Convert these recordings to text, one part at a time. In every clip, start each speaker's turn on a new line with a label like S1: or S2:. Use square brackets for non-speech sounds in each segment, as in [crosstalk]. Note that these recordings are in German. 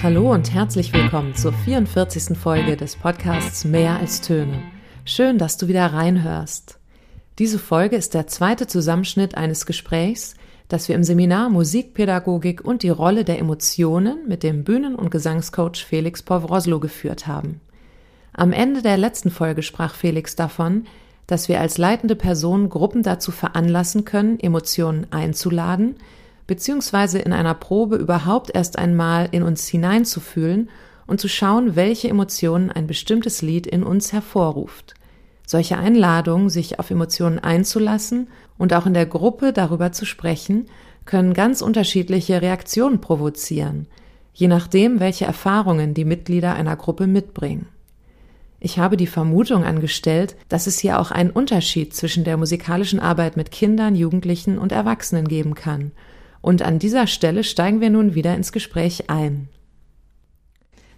S1: Hallo und herzlich willkommen zur 44. Folge des Podcasts Mehr als Töne. Schön, dass du wieder reinhörst. Diese Folge ist der zweite Zusammenschnitt eines Gesprächs, das wir im Seminar Musikpädagogik und die Rolle der Emotionen mit dem Bühnen- und Gesangscoach Felix Povroslo geführt haben. Am Ende der letzten Folge sprach Felix davon, dass wir als leitende Person Gruppen dazu veranlassen können, Emotionen einzuladen, beziehungsweise in einer Probe überhaupt erst einmal in uns hineinzufühlen und zu schauen, welche Emotionen ein bestimmtes Lied in uns hervorruft. Solche Einladungen, sich auf Emotionen einzulassen und auch in der Gruppe darüber zu sprechen, können ganz unterschiedliche Reaktionen provozieren, je nachdem, welche Erfahrungen die Mitglieder einer Gruppe mitbringen. Ich habe die Vermutung angestellt, dass es hier auch einen Unterschied zwischen der musikalischen Arbeit mit Kindern, Jugendlichen und Erwachsenen geben kann. Und an dieser Stelle steigen wir nun wieder ins Gespräch ein.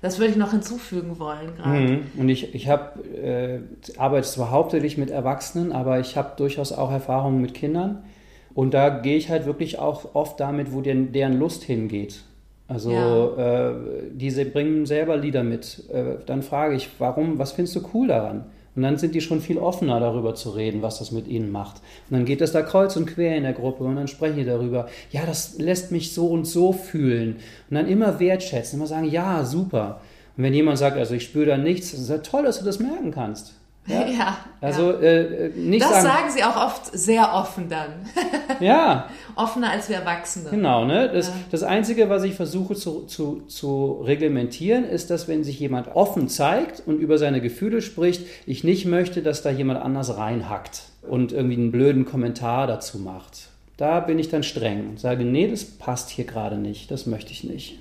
S2: Das würde ich noch hinzufügen wollen gerade.
S3: Mhm. Und ich, ich habe, äh, arbeite zwar hauptsächlich mit Erwachsenen, aber ich habe durchaus auch Erfahrungen mit Kindern. Und da gehe ich halt wirklich auch oft damit, wo den, deren Lust hingeht. Also ja. äh, diese bringen selber Lieder mit. Äh, dann frage ich, warum, was findest du cool daran? Und dann sind die schon viel offener darüber zu reden, was das mit ihnen macht. Und dann geht das da kreuz und quer in der Gruppe und dann sprechen die darüber, ja, das lässt mich so und so fühlen. Und dann immer wertschätzen, immer sagen, ja, super. Und wenn jemand sagt, also ich spüre da nichts, ist ja toll, dass du das merken kannst.
S2: Ja, [laughs] ja
S3: also ja. Äh, nicht
S2: Das
S3: sagen,
S2: sagen sie auch oft sehr offen dann. [laughs]
S3: ja.
S2: Offener als wir Erwachsene.
S3: Genau, ne? Das, ja. das Einzige, was ich versuche zu, zu, zu reglementieren, ist, dass wenn sich jemand offen zeigt und über seine Gefühle spricht, ich nicht möchte, dass da jemand anders reinhackt und irgendwie einen blöden Kommentar dazu macht. Da bin ich dann streng und sage, nee, das passt hier gerade nicht, das möchte ich nicht.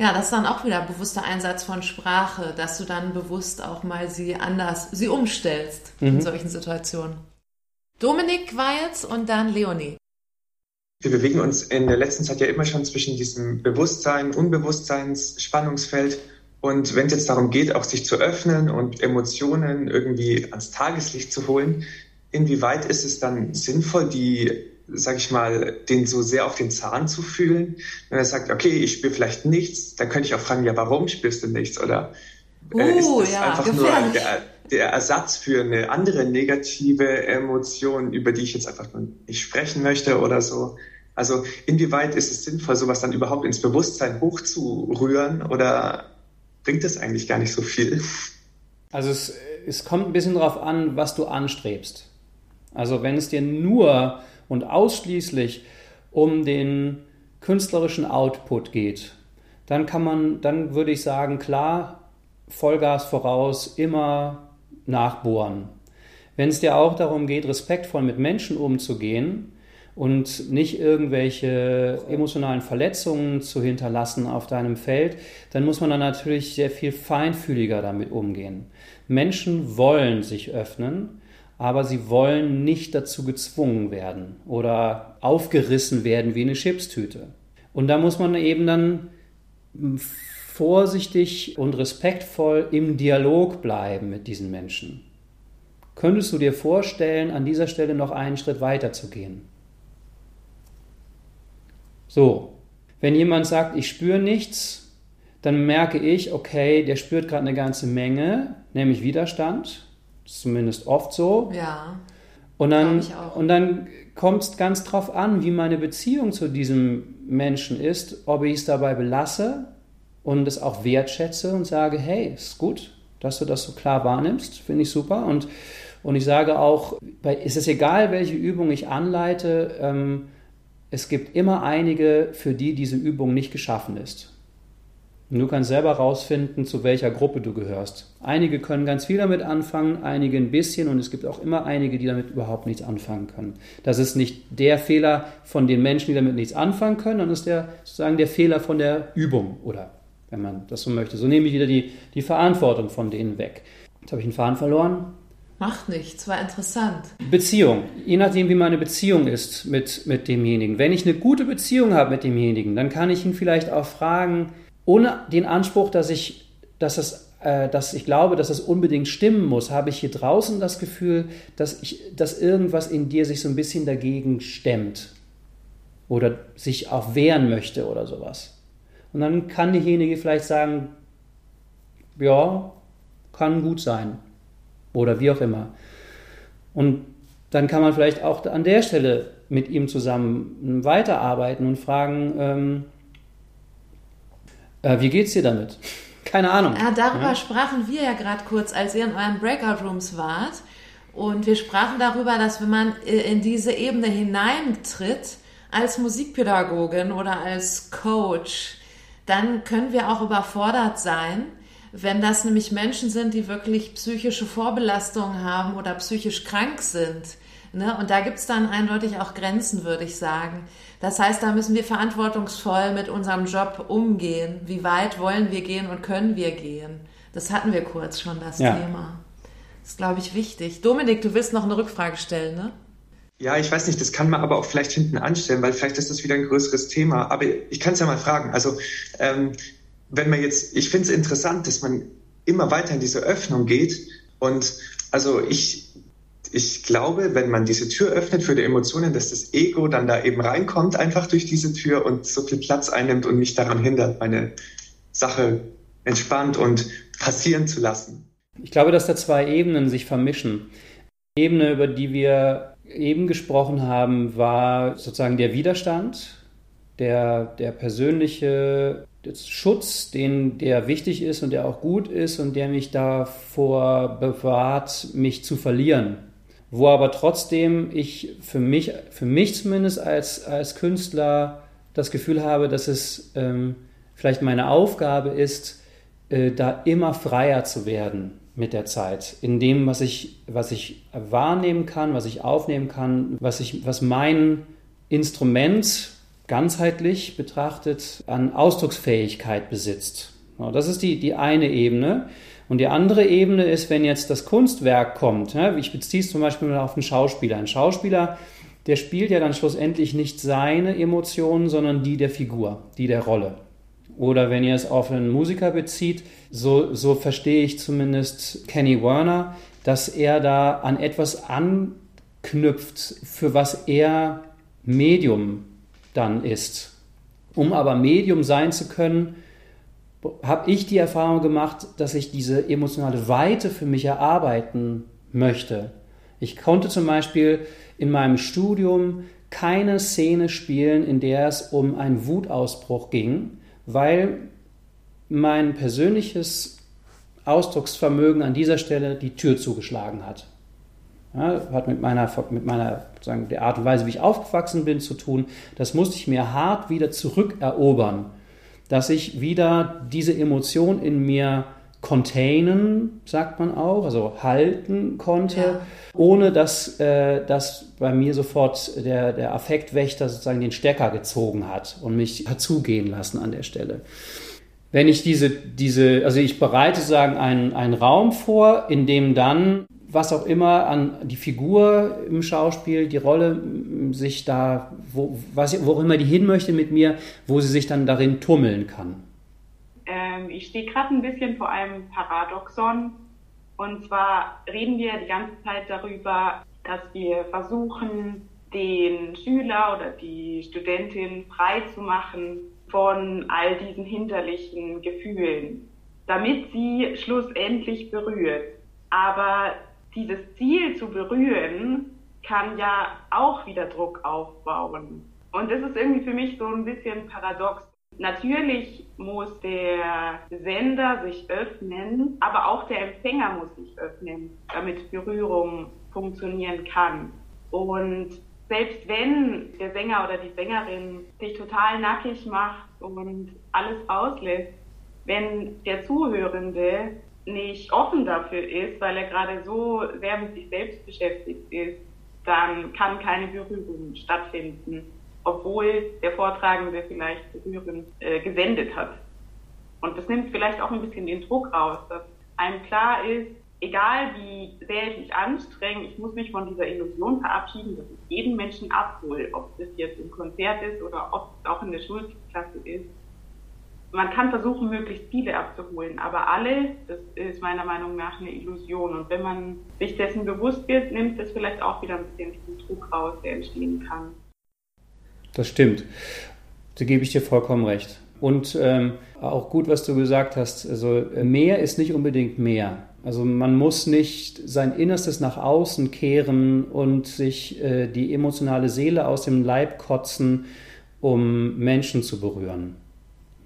S2: Ja, das ist dann auch wieder bewusster Einsatz von Sprache, dass du dann bewusst auch mal sie anders, sie umstellst mhm. in solchen Situationen. Dominik war jetzt und dann Leonie.
S4: Wir bewegen uns in der letzten Zeit ja immer schon zwischen diesem Bewusstsein, Unbewusstseins, Spannungsfeld. Und wenn es jetzt darum geht, auch sich zu öffnen und Emotionen irgendwie ans Tageslicht zu holen, inwieweit ist es dann sinnvoll, die sag ich mal, den so sehr auf den Zahn zu fühlen. Wenn er sagt, okay, ich spüre vielleicht nichts, dann könnte ich auch fragen, ja, warum spürst du nichts? Oder äh, ist das ja, einfach gefährlich. nur der, der, Ersatz für eine andere negative Emotion, über die ich jetzt einfach nur nicht sprechen möchte oder so? Also inwieweit ist es sinnvoll, sowas dann überhaupt ins Bewusstsein hochzurühren oder bringt das eigentlich gar nicht so viel?
S3: Also es, es kommt ein bisschen darauf an, was du anstrebst. Also wenn es dir nur und ausschließlich um den künstlerischen Output geht, dann kann man, dann würde ich sagen, klar, Vollgas voraus, immer nachbohren. Wenn es dir auch darum geht, respektvoll mit Menschen umzugehen und nicht irgendwelche emotionalen Verletzungen zu hinterlassen auf deinem Feld, dann muss man dann natürlich sehr viel feinfühliger damit umgehen. Menschen wollen sich öffnen aber sie wollen nicht dazu gezwungen werden oder aufgerissen werden wie eine Chipstüte. Und da muss man eben dann vorsichtig und respektvoll im Dialog bleiben mit diesen Menschen. Könntest du dir vorstellen, an dieser Stelle noch einen Schritt weiter zu gehen? So, wenn jemand sagt, ich spüre nichts, dann merke ich, okay, der spürt gerade eine ganze Menge, nämlich Widerstand zumindest oft so.
S2: Ja.
S3: Und dann, und dann kommt es ganz drauf an, wie meine Beziehung zu diesem Menschen ist, ob ich es dabei belasse und es auch wertschätze und sage, hey, ist gut, dass du das so klar wahrnimmst, finde ich super. Und, und ich sage auch, ist es egal, welche Übung ich anleite, ähm, es gibt immer einige, für die diese Übung nicht geschaffen ist. Und du kannst selber rausfinden, zu welcher Gruppe du gehörst. Einige können ganz viel damit anfangen, einige ein bisschen und es gibt auch immer einige, die damit überhaupt nichts anfangen können. Das ist nicht der Fehler von den Menschen, die damit nichts anfangen können, sondern ist der sozusagen der Fehler von der Übung oder wenn man das so möchte. So nehme ich wieder die, die Verantwortung von denen weg. Jetzt habe ich einen Faden verloren.
S2: Macht nichts, war interessant.
S3: Beziehung. Je nachdem, wie meine Beziehung ist mit, mit demjenigen. Wenn ich eine gute Beziehung habe mit demjenigen, dann kann ich ihn vielleicht auch fragen, ohne den Anspruch, dass ich, dass es äh, dass ich glaube, dass es unbedingt stimmen muss, habe ich hier draußen das Gefühl, dass, ich, dass irgendwas in dir sich so ein bisschen dagegen stemmt oder sich auch wehren möchte oder sowas. Und dann kann diejenige vielleicht sagen, ja, kann gut sein. Oder wie auch immer. Und dann kann man vielleicht auch an der Stelle mit ihm zusammen weiterarbeiten und fragen, ähm, äh, wie geht's dir damit? Keine Ahnung.
S2: Ja, darüber ja? sprachen wir ja gerade kurz, als ihr in euren Breakout Rooms wart. Und wir sprachen darüber, dass wenn man in diese Ebene hineintritt, als Musikpädagogin oder als Coach, dann können wir auch überfordert sein, wenn das nämlich Menschen sind, die wirklich psychische Vorbelastungen haben oder psychisch krank sind. Ne? Und da gibt es dann eindeutig auch Grenzen, würde ich sagen. Das heißt, da müssen wir verantwortungsvoll mit unserem Job umgehen. Wie weit wollen wir gehen und können wir gehen? Das hatten wir kurz schon, das ja. Thema. Das ist, glaube ich, wichtig. Dominik, du willst noch eine Rückfrage stellen, ne?
S4: Ja, ich weiß nicht, das kann man aber auch vielleicht hinten anstellen, weil vielleicht ist das wieder ein größeres Thema. Aber ich kann es ja mal fragen. Also, ähm, wenn man jetzt, ich finde es interessant, dass man immer weiter in diese Öffnung geht. Und also ich ich glaube, wenn man diese Tür öffnet für die Emotionen, dass das Ego dann da eben reinkommt, einfach durch diese Tür und so viel Platz einnimmt und mich daran hindert, meine Sache entspannt und passieren zu lassen.
S3: Ich glaube, dass da zwei Ebenen sich vermischen. Die Ebene, über die wir eben gesprochen haben, war sozusagen der Widerstand, der, der persönliche Schutz, den, der wichtig ist und der auch gut ist und der mich davor bewahrt, mich zu verlieren wo aber trotzdem ich für mich, für mich zumindest als, als Künstler das Gefühl habe, dass es ähm, vielleicht meine Aufgabe ist, äh, da immer freier zu werden mit der Zeit, in dem, was ich, was ich wahrnehmen kann, was ich aufnehmen kann, was, ich, was mein Instrument ganzheitlich betrachtet an Ausdrucksfähigkeit besitzt. Das ist die, die eine Ebene. Und die andere Ebene ist, wenn jetzt das Kunstwerk kommt, ich beziehe es zum Beispiel auf einen Schauspieler. Ein Schauspieler, der spielt ja dann schlussendlich nicht seine Emotionen, sondern die der Figur, die der Rolle. Oder wenn ihr es auf einen Musiker bezieht, so, so verstehe ich zumindest Kenny Werner, dass er da an etwas anknüpft, für was er Medium dann ist. Um aber Medium sein zu können, habe ich die Erfahrung gemacht, dass ich diese emotionale Weite für mich erarbeiten möchte. Ich konnte zum Beispiel in meinem Studium keine Szene spielen, in der es um einen Wutausbruch ging, weil mein persönliches Ausdrucksvermögen an dieser Stelle die Tür zugeschlagen hat. Ja, hat mit meiner, mit meiner sagen, der Art und Weise, wie ich aufgewachsen bin, zu tun. Das musste ich mir hart wieder zurückerobern dass ich wieder diese Emotion in mir containen, sagt man auch, also halten konnte, ja. ohne dass, äh, dass bei mir sofort der, der Affektwächter sozusagen den Stecker gezogen hat und mich dazugehen lassen an der Stelle. Wenn ich diese, diese, also ich bereite sozusagen einen, einen Raum vor, in dem dann was auch immer an die Figur im Schauspiel, die Rolle sich da, wo, was, wo immer die hin möchte mit mir, wo sie sich dann darin tummeln kann.
S5: Ähm, ich stehe gerade ein bisschen vor einem Paradoxon. Und zwar reden wir die ganze Zeit darüber, dass wir versuchen, den Schüler oder die Studentin frei zu machen von all diesen hinderlichen Gefühlen, damit sie schlussendlich berührt. Aber dieses Ziel zu berühren, kann ja auch wieder Druck aufbauen. Und das ist irgendwie für mich so ein bisschen paradox. Natürlich muss der Sender sich öffnen, aber auch der Empfänger muss sich öffnen, damit Berührung funktionieren kann. Und selbst wenn der Sänger oder die Sängerin sich total nackig macht und alles auslässt, wenn der Zuhörende nicht offen dafür ist, weil er gerade so sehr mit sich selbst beschäftigt ist, dann kann keine Berührung stattfinden, obwohl der Vortragende vielleicht berührend äh, gesendet hat. Und das nimmt vielleicht auch ein bisschen den Druck raus, dass einem klar ist, egal wie sehr ich mich anstrenge, ich muss mich von dieser Illusion verabschieden, dass ich jeden Menschen abhole, ob das jetzt im Konzert ist oder ob es auch in der Schulklasse ist man kann versuchen, möglichst viele abzuholen, aber alle, das ist meiner Meinung nach eine Illusion. Und wenn man sich dessen bewusst wird, nimmt das vielleicht auch wieder ein bisschen diesen Druck raus, der entstehen kann.
S3: Das stimmt. Da gebe ich dir vollkommen recht. Und ähm, auch gut, was du gesagt hast. Also äh, mehr ist nicht unbedingt mehr. Also man muss nicht sein Innerstes nach außen kehren und sich äh, die emotionale Seele aus dem Leib kotzen, um Menschen zu berühren.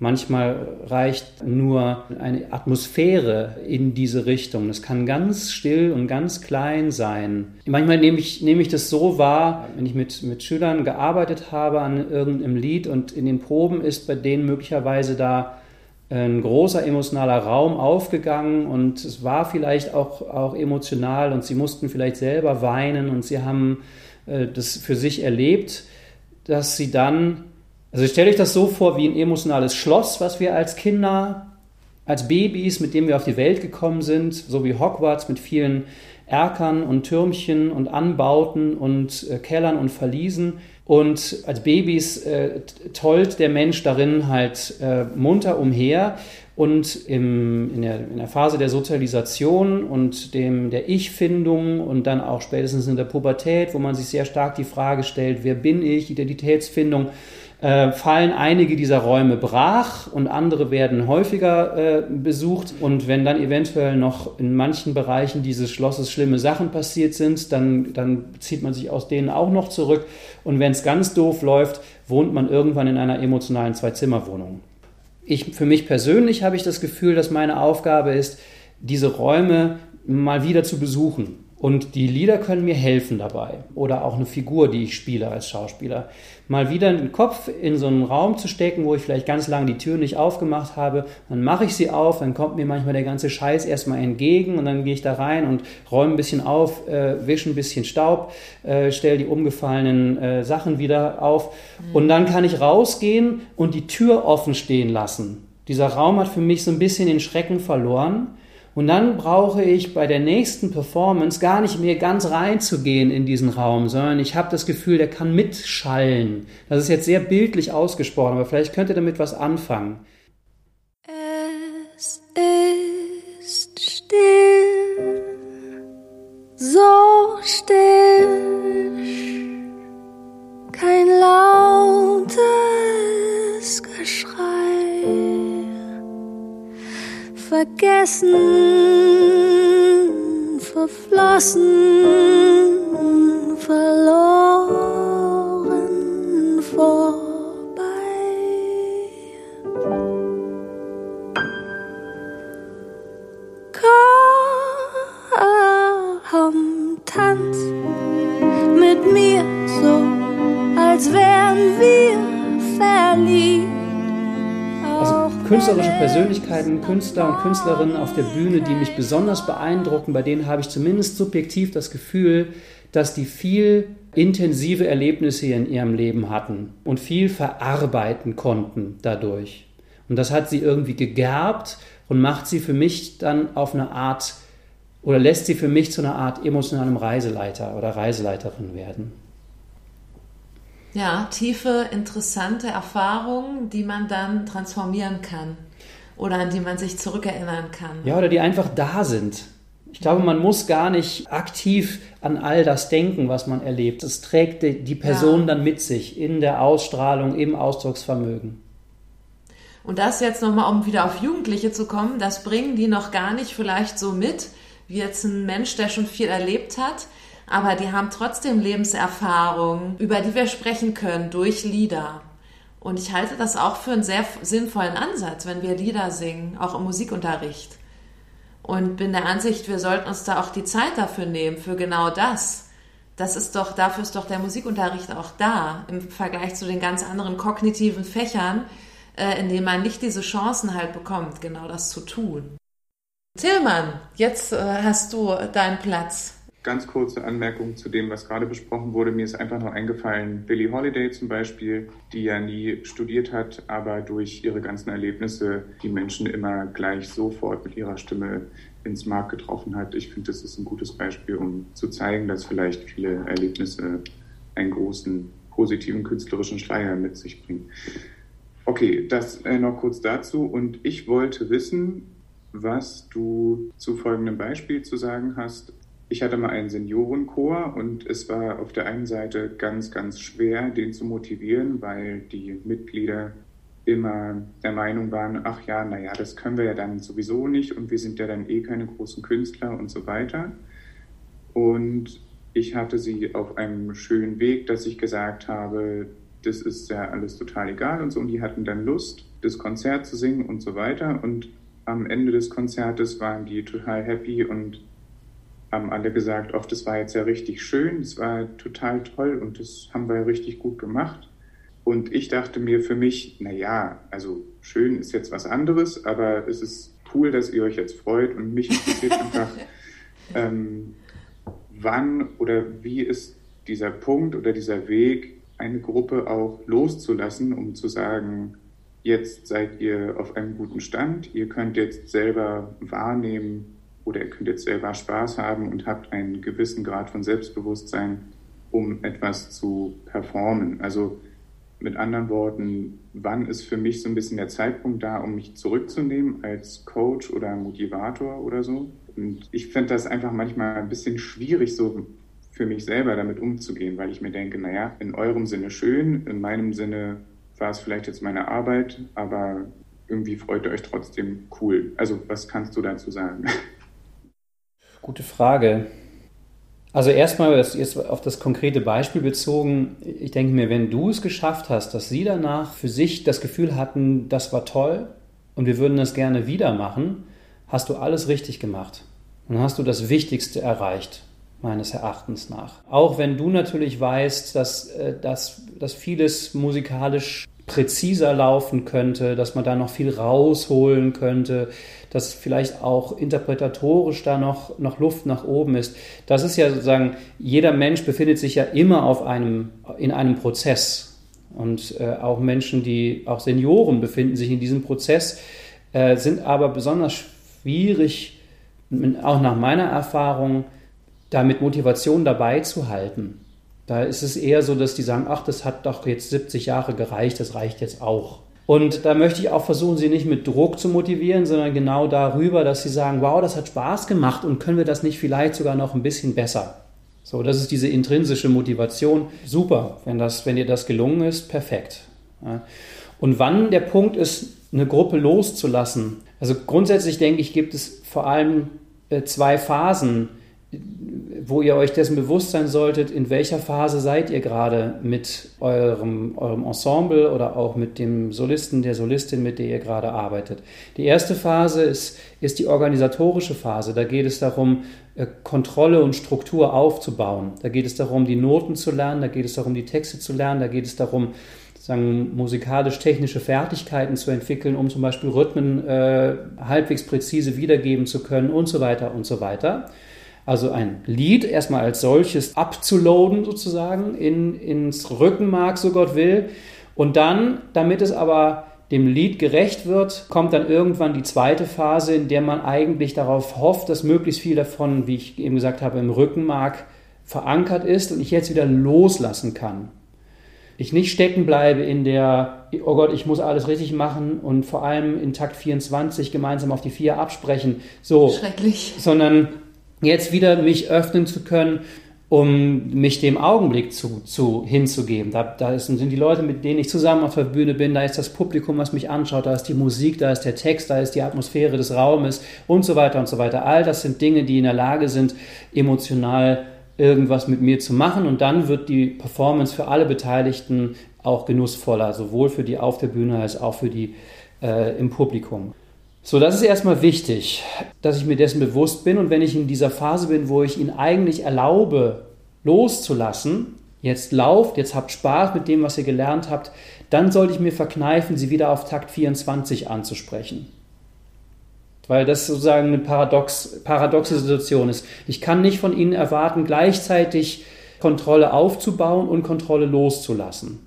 S3: Manchmal reicht nur eine Atmosphäre in diese Richtung. Das kann ganz still und ganz klein sein. Manchmal nehme ich, nehme ich das so wahr, wenn ich mit, mit Schülern gearbeitet habe an irgendeinem Lied und in den Proben ist bei denen möglicherweise da ein großer emotionaler Raum aufgegangen und es war vielleicht auch, auch emotional und sie mussten vielleicht selber weinen und sie haben äh, das für sich erlebt, dass sie dann also stellt euch das so vor wie ein emotionales Schloss, was wir als Kinder, als Babys, mit dem wir auf die Welt gekommen sind, so wie Hogwarts mit vielen Erkern und Türmchen und Anbauten und äh, Kellern und Verliesen. Und als Babys äh, tollt der Mensch darin halt äh, munter umher. Und im, in, der, in der Phase der Sozialisation und dem, der Ich-Findung und dann auch spätestens in der Pubertät, wo man sich sehr stark die Frage stellt, wer bin ich, Identitätsfindung, äh, fallen einige dieser Räume brach und andere werden häufiger äh, besucht. Und wenn dann eventuell noch in manchen Bereichen dieses Schlosses schlimme Sachen passiert sind, dann, dann zieht man sich aus denen auch noch zurück. Und wenn es ganz doof läuft, wohnt man irgendwann in einer emotionalen Zwei-Zimmer-Wohnung. Ich, für mich persönlich habe ich das Gefühl, dass meine Aufgabe ist, diese Räume mal wieder zu besuchen und die Lieder können mir helfen dabei. Oder auch eine Figur, die ich spiele als Schauspieler. Mal wieder den Kopf in so einen Raum zu stecken, wo ich vielleicht ganz lange die Tür nicht aufgemacht habe. Dann mache ich sie auf, dann kommt mir manchmal der ganze Scheiß erstmal entgegen und dann gehe ich da rein und räume ein bisschen auf, äh, wische ein bisschen Staub, äh, stelle die umgefallenen äh, Sachen wieder auf. Mhm. Und dann kann ich rausgehen und die Tür offen stehen lassen. Dieser Raum hat für mich so ein bisschen den Schrecken verloren und dann brauche ich bei der nächsten Performance gar nicht mehr ganz reinzugehen in diesen Raum, sondern ich habe das Gefühl, der kann mitschallen. Das ist jetzt sehr bildlich ausgesprochen, aber vielleicht könnt ihr damit was anfangen.
S6: Es ist still, so still, kein lautes Geschrei vergessen, verflossen, verloren vorbei.
S3: Künstlerische Persönlichkeiten, Künstler und Künstlerinnen auf der Bühne, die mich besonders beeindrucken, bei denen habe ich zumindest subjektiv das Gefühl, dass die viel intensive Erlebnisse in ihrem Leben hatten und viel verarbeiten konnten dadurch. Und das hat sie irgendwie gegerbt und macht sie für mich dann auf eine Art oder lässt sie für mich zu einer Art emotionalem Reiseleiter oder Reiseleiterin werden.
S2: Ja, tiefe, interessante Erfahrungen, die man dann transformieren kann oder an die man sich zurückerinnern kann.
S3: Ja, oder die einfach da sind. Ich glaube, man muss gar nicht aktiv an all das denken, was man erlebt. Es trägt die Person ja. dann mit sich in der Ausstrahlung, im Ausdrucksvermögen.
S2: Und das jetzt nochmal, um wieder auf Jugendliche zu kommen, das bringen die noch gar nicht vielleicht so mit, wie jetzt ein Mensch, der schon viel erlebt hat aber die haben trotzdem Lebenserfahrung, über die wir sprechen können durch Lieder. Und ich halte das auch für einen sehr sinnvollen Ansatz, wenn wir Lieder singen, auch im Musikunterricht. Und bin der Ansicht, wir sollten uns da auch die Zeit dafür nehmen, für genau das. Das ist doch, dafür ist doch der Musikunterricht auch da, im Vergleich zu den ganz anderen kognitiven Fächern, äh, in denen man nicht diese Chancen halt bekommt, genau das zu tun. Tillmann, jetzt äh, hast du deinen Platz
S7: ganz kurze Anmerkung zu dem, was gerade besprochen wurde. Mir ist einfach nur eingefallen, Billie Holiday zum Beispiel, die ja nie studiert hat, aber durch ihre ganzen Erlebnisse die Menschen immer gleich sofort mit ihrer Stimme ins Mark getroffen hat. Ich finde, das ist ein gutes Beispiel, um zu zeigen, dass vielleicht viele Erlebnisse einen großen positiven künstlerischen Schleier mit sich bringen. Okay, das äh, noch kurz dazu. Und ich wollte wissen, was du zu folgendem Beispiel zu sagen hast. Ich hatte mal einen Seniorenchor und es war auf der einen Seite ganz, ganz schwer, den zu motivieren, weil die Mitglieder immer der Meinung waren, ach ja, naja, das können wir ja dann sowieso nicht und wir sind ja dann eh keine großen Künstler und so weiter. Und ich hatte sie auf einem schönen Weg, dass ich gesagt habe, das ist ja alles total egal und so. Und die hatten dann Lust, das Konzert zu singen und so weiter. Und am Ende des Konzertes waren die total happy und haben alle gesagt, ach, das war jetzt ja richtig schön, das war total toll und das haben wir richtig gut gemacht. Und ich dachte mir für mich, na ja, also schön ist jetzt was anderes, aber es ist cool, dass ihr euch jetzt freut und mich interessiert [laughs] einfach, ähm, wann oder wie ist dieser Punkt oder dieser Weg, eine Gruppe auch loszulassen, um zu sagen, jetzt seid ihr auf einem guten Stand, ihr könnt jetzt selber wahrnehmen oder ihr könnt jetzt selber Spaß haben und habt einen gewissen Grad von Selbstbewusstsein, um etwas zu performen. Also mit anderen Worten, wann ist für mich so ein bisschen der Zeitpunkt da, um mich zurückzunehmen als Coach oder Motivator oder so? Und ich finde das einfach manchmal ein bisschen schwierig, so für mich selber damit umzugehen, weil ich mir denke, naja, in eurem Sinne schön, in meinem Sinne war es vielleicht jetzt meine Arbeit, aber irgendwie freut ihr euch trotzdem cool. Also was kannst du dazu sagen? [laughs]
S3: Gute Frage. Also erstmal jetzt auf das konkrete Beispiel bezogen, ich denke mir, wenn du es geschafft hast, dass sie danach für sich das Gefühl hatten, das war toll und wir würden das gerne wieder machen, hast du alles richtig gemacht. Dann hast du das Wichtigste erreicht, meines Erachtens nach. Auch wenn du natürlich weißt, dass, äh, dass, dass vieles musikalisch präziser laufen könnte, dass man da noch viel rausholen könnte, dass vielleicht auch interpretatorisch da noch, noch Luft nach oben ist. Das ist ja sozusagen, jeder Mensch befindet sich ja immer auf einem, in einem Prozess. Und äh, auch Menschen, die, auch Senioren befinden sich in diesem Prozess, äh, sind aber besonders schwierig, auch nach meiner Erfahrung, da mit Motivation dabei zu halten. Da ist es eher so, dass die sagen, ach, das hat doch jetzt 70 Jahre gereicht, das reicht jetzt auch. Und da möchte ich auch versuchen, sie nicht mit Druck zu motivieren, sondern genau darüber, dass sie sagen, wow, das hat Spaß gemacht und können wir das nicht vielleicht sogar noch ein bisschen besser? So, das ist diese intrinsische Motivation. Super, wenn, das, wenn dir das gelungen ist, perfekt. Und wann der Punkt ist, eine Gruppe loszulassen. Also grundsätzlich denke ich, gibt es vor allem äh, zwei Phasen wo ihr euch dessen bewusst sein solltet, in welcher Phase seid ihr gerade mit eurem, eurem Ensemble oder auch mit dem Solisten, der Solistin, mit der ihr gerade arbeitet. Die erste Phase ist, ist die organisatorische Phase. Da geht es darum, äh, Kontrolle und Struktur aufzubauen. Da geht es darum, die Noten zu lernen, da geht es darum, die Texte zu lernen, da geht es darum, sagen, musikalisch-technische Fertigkeiten zu entwickeln, um zum Beispiel Rhythmen äh, halbwegs präzise wiedergeben zu können und so weiter und so weiter. Also ein Lied erstmal als solches abzuloaden sozusagen in, ins Rückenmark, so Gott will. Und dann, damit es aber dem Lied gerecht wird, kommt dann irgendwann die zweite Phase, in der man eigentlich darauf hofft, dass möglichst viel davon, wie ich eben gesagt habe, im Rückenmark verankert ist und ich jetzt wieder loslassen kann. Ich nicht stecken bleibe in der, oh Gott, ich muss alles richtig machen und vor allem in Takt 24 gemeinsam auf die vier absprechen. So.
S2: Schrecklich.
S3: Sondern jetzt wieder mich öffnen zu können, um mich dem Augenblick zu, zu, hinzugeben. Da, da sind die Leute, mit denen ich zusammen auf der Bühne bin, da ist das Publikum, was mich anschaut, da ist die Musik, da ist der Text, da ist die Atmosphäre des Raumes und so weiter und so weiter. All das sind Dinge, die in der Lage sind, emotional irgendwas mit mir zu machen und dann wird die Performance für alle Beteiligten auch genussvoller, sowohl für die auf der Bühne als auch für die äh, im Publikum. So, das ist erstmal wichtig, dass ich mir dessen bewusst bin und wenn ich in dieser Phase bin, wo ich ihn eigentlich erlaube, loszulassen, jetzt lauft, jetzt habt Spaß mit dem, was ihr gelernt habt, dann sollte ich mir verkneifen, sie wieder auf Takt 24 anzusprechen. Weil das sozusagen eine paradox, paradoxe Situation ist. Ich kann nicht von ihnen erwarten, gleichzeitig Kontrolle aufzubauen und Kontrolle loszulassen.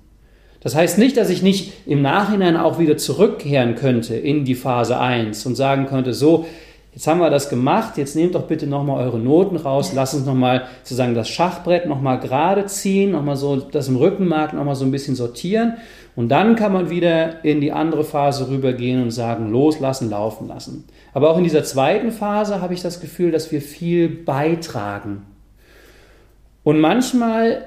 S3: Das heißt nicht, dass ich nicht im Nachhinein auch wieder zurückkehren könnte in die Phase 1 und sagen könnte, so, jetzt haben wir das gemacht, jetzt nehmt doch bitte nochmal eure Noten raus, lasst uns nochmal sozusagen das Schachbrett nochmal gerade ziehen, nochmal so das im Rückenmark nochmal so ein bisschen sortieren und dann kann man wieder in die andere Phase rübergehen und sagen, loslassen, laufen lassen. Aber auch in dieser zweiten Phase habe ich das Gefühl, dass wir viel beitragen. Und manchmal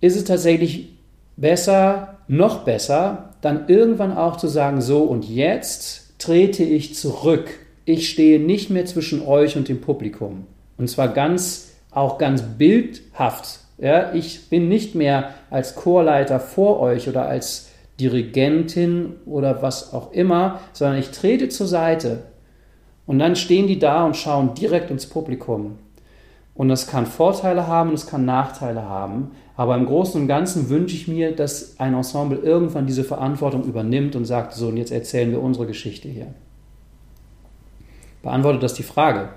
S3: ist es tatsächlich besser, noch besser, dann irgendwann auch zu sagen, so und jetzt trete ich zurück. Ich stehe nicht mehr zwischen euch und dem Publikum. Und zwar ganz, auch ganz bildhaft. Ja, ich bin nicht mehr als Chorleiter vor euch oder als Dirigentin oder was auch immer, sondern ich trete zur Seite. Und dann stehen die da und schauen direkt ins Publikum. Und das kann Vorteile haben und es kann Nachteile haben. Aber im Großen und Ganzen wünsche ich mir, dass ein Ensemble irgendwann diese Verantwortung übernimmt und sagt, so, und jetzt erzählen wir unsere Geschichte hier. Beantwortet das die Frage?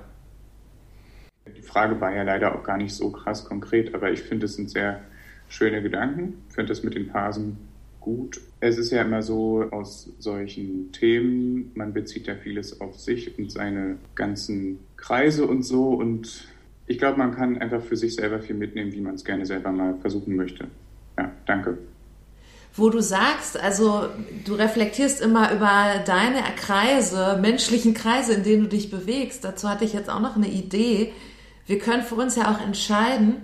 S7: Die Frage war ja leider auch gar nicht so krass konkret, aber ich finde, es sind sehr schöne Gedanken. Ich finde das mit den Phasen gut. Es ist ja immer so aus solchen Themen, man bezieht ja vieles auf sich und seine ganzen Kreise und so und ich glaube, man kann einfach für sich selber viel mitnehmen, wie man es gerne selber mal versuchen möchte. Ja, danke.
S2: Wo du sagst, also du reflektierst immer über deine Kreise, menschlichen Kreise, in denen du dich bewegst. Dazu hatte ich jetzt auch noch eine Idee. Wir können für uns ja auch entscheiden,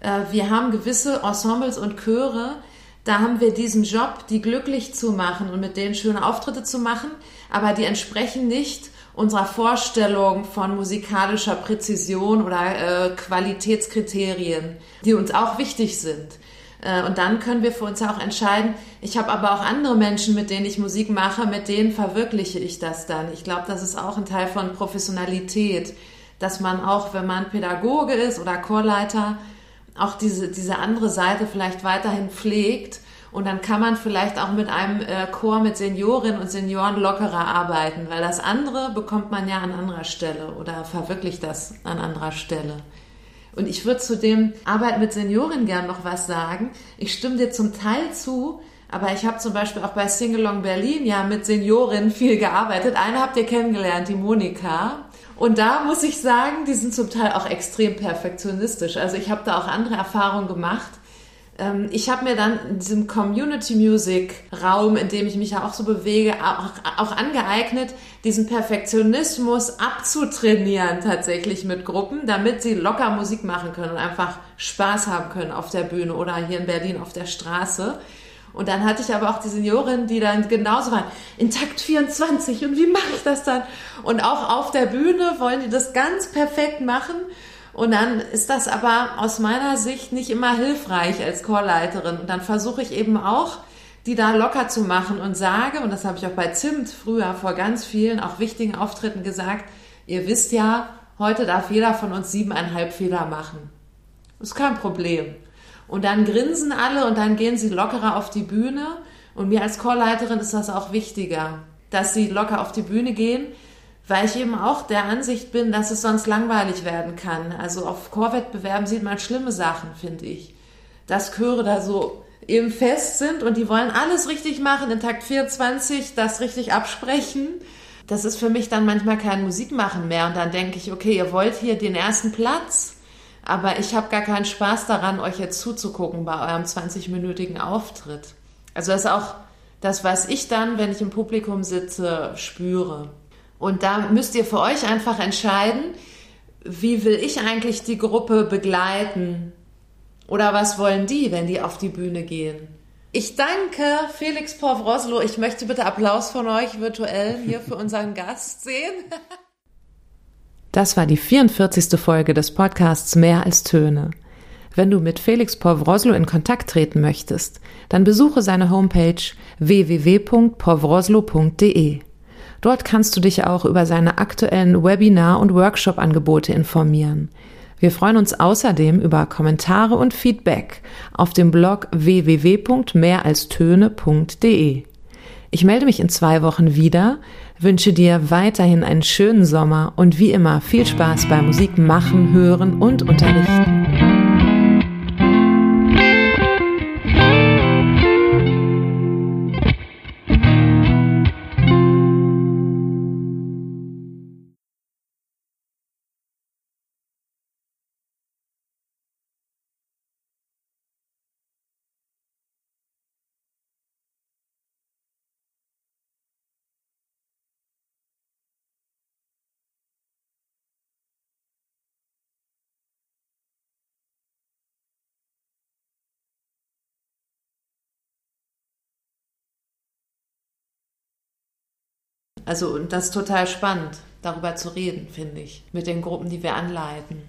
S2: äh, wir haben gewisse Ensembles und Chöre, da haben wir diesen Job, die glücklich zu machen und mit denen schöne Auftritte zu machen, aber die entsprechen nicht unserer Vorstellung von musikalischer Präzision oder äh, Qualitätskriterien, die uns auch wichtig sind. Äh, und dann können wir für uns auch entscheiden, ich habe aber auch andere Menschen, mit denen ich Musik mache, mit denen verwirkliche ich das dann. Ich glaube, das ist auch ein Teil von Professionalität, dass man auch, wenn man Pädagoge ist oder Chorleiter, auch diese, diese andere Seite vielleicht weiterhin pflegt und dann kann man vielleicht auch mit einem äh, Chor mit Seniorinnen und Senioren lockerer arbeiten, weil das andere bekommt man ja an anderer Stelle oder verwirklicht das an anderer Stelle. Und ich würde zu dem Arbeit mit Seniorinnen gern noch was sagen. Ich stimme dir zum Teil zu, aber ich habe zum Beispiel auch bei Singalong Berlin ja mit Seniorinnen viel gearbeitet. Eine habt ihr kennengelernt, die Monika. Und da muss ich sagen, die sind zum Teil auch extrem perfektionistisch. Also ich habe da auch andere Erfahrungen gemacht ich habe mir dann in diesem Community Music Raum, in dem ich mich ja auch so bewege, auch, auch angeeignet, diesen Perfektionismus abzutrainieren tatsächlich mit Gruppen, damit sie locker Musik machen können und einfach Spaß haben können auf der Bühne oder hier in Berlin auf der Straße. Und dann hatte ich aber auch die Seniorin, die dann genauso waren, in Takt 24 und wie mache ich das dann? Und auch auf der Bühne wollen die das ganz perfekt machen. Und dann ist das aber aus meiner Sicht nicht immer hilfreich als Chorleiterin. Und dann versuche ich eben auch, die da locker zu machen und sage, und das habe ich auch bei Zimt früher vor ganz vielen, auch wichtigen Auftritten gesagt, ihr wisst ja, heute darf jeder von uns siebeneinhalb Fehler machen. ist kein Problem. Und dann grinsen alle und dann gehen sie lockerer auf die Bühne. Und mir als Chorleiterin ist das auch wichtiger, dass sie locker auf die Bühne gehen, weil ich eben auch der Ansicht bin, dass es sonst langweilig werden kann. Also auf Chorwettbewerben sieht man schlimme Sachen, finde ich. Dass Chöre da so eben fest sind und die wollen alles richtig machen, in Takt 24 das richtig absprechen. Das ist für mich dann manchmal kein Musikmachen mehr und dann denke ich, okay, ihr wollt hier den ersten Platz, aber ich habe gar keinen Spaß daran, euch jetzt zuzugucken bei eurem 20-minütigen Auftritt. Also das ist auch das, was ich dann, wenn ich im Publikum sitze, spüre. Und da müsst ihr für euch einfach entscheiden, wie will ich eigentlich die Gruppe begleiten? Oder was wollen die, wenn die auf die Bühne gehen? Ich danke Felix Povroslo. Ich möchte bitte Applaus von euch virtuell hier für unseren Gast sehen. [laughs]
S1: Das war die 44. Folge des Podcasts Mehr als Töne. Wenn du mit Felix Povroslo in Kontakt treten möchtest, dann besuche seine Homepage www.povroslo.de. Dort kannst du dich auch über seine aktuellen Webinar- und Workshop-Angebote informieren. Wir freuen uns außerdem über Kommentare und Feedback auf dem Blog www.mehralstöne.de. Ich melde mich in zwei Wochen wieder, wünsche dir weiterhin einen schönen Sommer und wie immer viel Spaß beim Musik machen, hören und unterrichten.
S2: Also, und das ist total spannend, darüber zu reden, finde ich, mit den Gruppen, die wir anleiten.